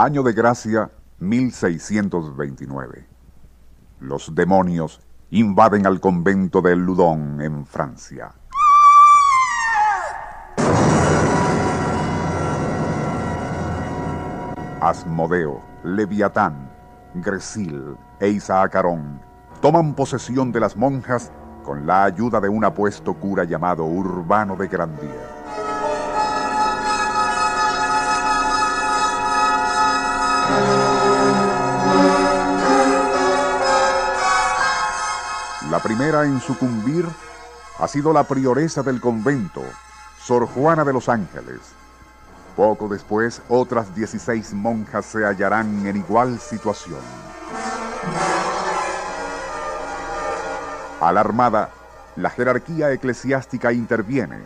Año de gracia 1629. Los demonios invaden al convento de Ludón en Francia. Asmodeo, Leviatán, Gresil e Isaacarón toman posesión de las monjas con la ayuda de un apuesto cura llamado Urbano de Grandier. La primera en sucumbir ha sido la prioresa del convento, Sor Juana de los Ángeles. Poco después, otras 16 monjas se hallarán en igual situación. Alarmada, la jerarquía eclesiástica interviene,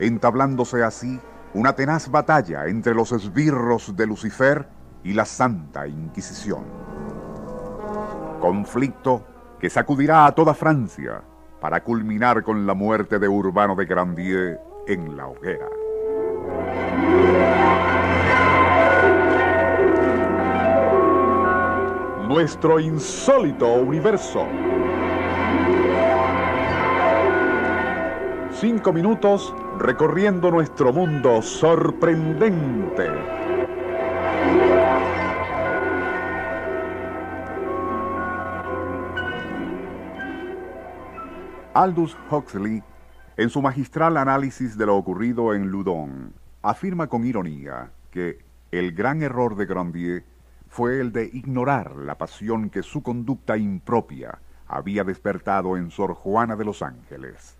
entablándose así una tenaz batalla entre los esbirros de Lucifer y la Santa Inquisición. Conflicto que sacudirá a toda Francia para culminar con la muerte de Urbano de Grandier en la hoguera. Nuestro insólito universo. Cinco minutos recorriendo nuestro mundo sorprendente. Aldous Huxley, en su magistral análisis de lo ocurrido en Loudon, afirma con ironía que el gran error de Grandier fue el de ignorar la pasión que su conducta impropia había despertado en Sor Juana de los Ángeles.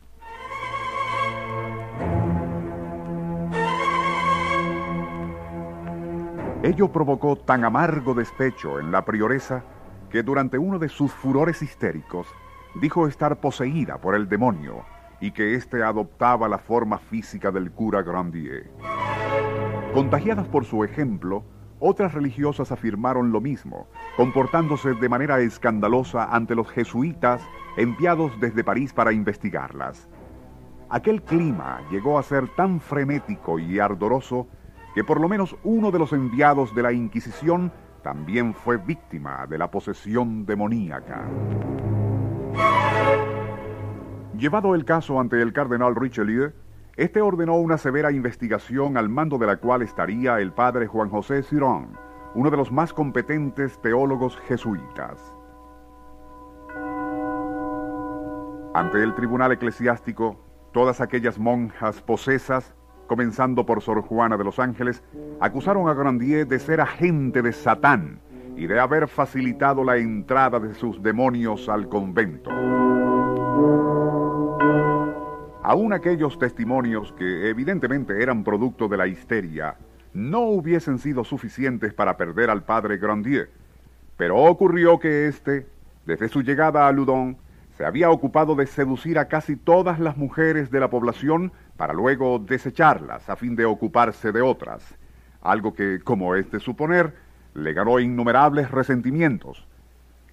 Ello provocó tan amargo despecho en la prioresa que durante uno de sus furores histéricos dijo estar poseída por el demonio y que éste adoptaba la forma física del cura Grandier. Contagiadas por su ejemplo, otras religiosas afirmaron lo mismo, comportándose de manera escandalosa ante los jesuitas enviados desde París para investigarlas. Aquel clima llegó a ser tan frenético y ardoroso que por lo menos uno de los enviados de la Inquisición también fue víctima de la posesión demoníaca. Llevado el caso ante el cardenal Richelieu, este ordenó una severa investigación al mando de la cual estaría el padre Juan José Cirón, uno de los más competentes teólogos jesuitas. Ante el tribunal eclesiástico, todas aquellas monjas posesas, comenzando por Sor Juana de los Ángeles, acusaron a Grandier de ser agente de Satán y de haber facilitado la entrada de sus demonios al convento. Aún aquellos testimonios que evidentemente eran producto de la histeria no hubiesen sido suficientes para perder al padre Grandier, pero ocurrió que éste, desde su llegada a Loudon, se había ocupado de seducir a casi todas las mujeres de la población para luego desecharlas a fin de ocuparse de otras, algo que, como es de suponer, le ganó innumerables resentimientos.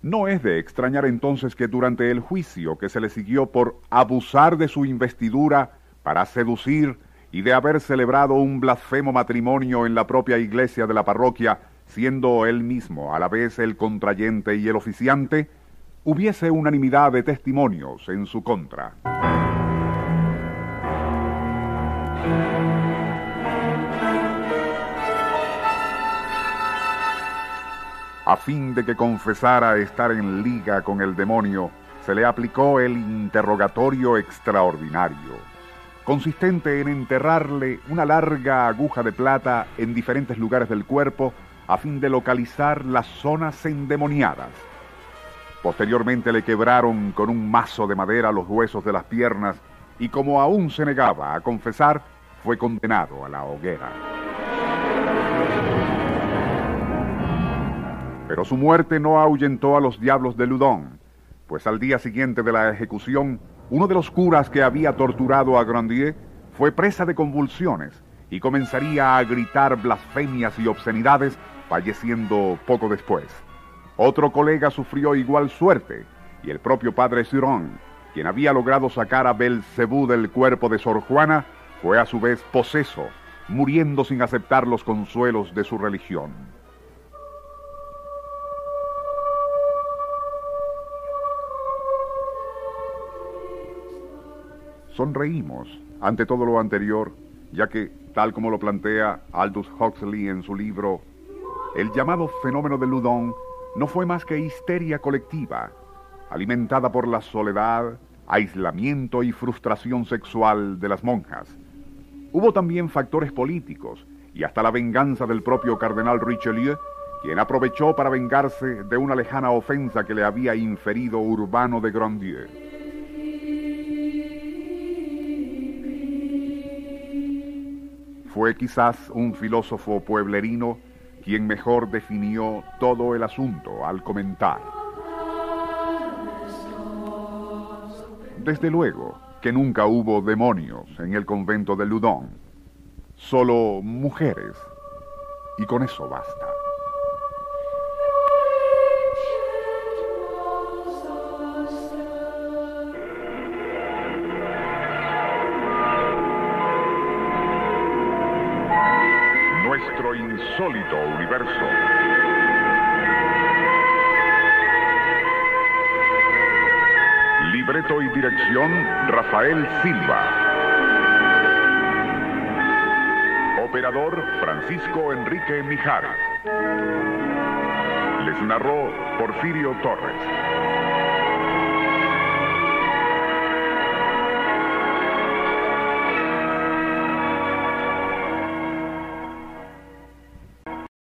No es de extrañar entonces que durante el juicio que se le siguió por abusar de su investidura para seducir y de haber celebrado un blasfemo matrimonio en la propia iglesia de la parroquia, siendo él mismo a la vez el contrayente y el oficiante, hubiese unanimidad de testimonios en su contra. A fin de que confesara estar en liga con el demonio, se le aplicó el interrogatorio extraordinario, consistente en enterrarle una larga aguja de plata en diferentes lugares del cuerpo a fin de localizar las zonas endemoniadas. Posteriormente le quebraron con un mazo de madera los huesos de las piernas y como aún se negaba a confesar, fue condenado a la hoguera. Pero su muerte no ahuyentó a los diablos de Ludon, pues al día siguiente de la ejecución, uno de los curas que había torturado a Grandier fue presa de convulsiones y comenzaría a gritar blasfemias y obscenidades, falleciendo poco después. Otro colega sufrió igual suerte, y el propio padre Siron, quien había logrado sacar a Belcebú del cuerpo de Sor Juana, fue a su vez poseso, muriendo sin aceptar los consuelos de su religión. Sonreímos ante todo lo anterior, ya que, tal como lo plantea Aldous Huxley en su libro, el llamado fenómeno de Ludon no fue más que histeria colectiva, alimentada por la soledad, aislamiento y frustración sexual de las monjas. Hubo también factores políticos y hasta la venganza del propio cardenal Richelieu, quien aprovechó para vengarse de una lejana ofensa que le había inferido Urbano de Grandier. Fue quizás un filósofo pueblerino quien mejor definió todo el asunto al comentar. Desde luego que nunca hubo demonios en el convento de Ludon, solo mujeres, y con eso basta. Insólito universo. Libreto y dirección Rafael Silva. Operador Francisco Enrique Mijares. Les narró Porfirio Torres.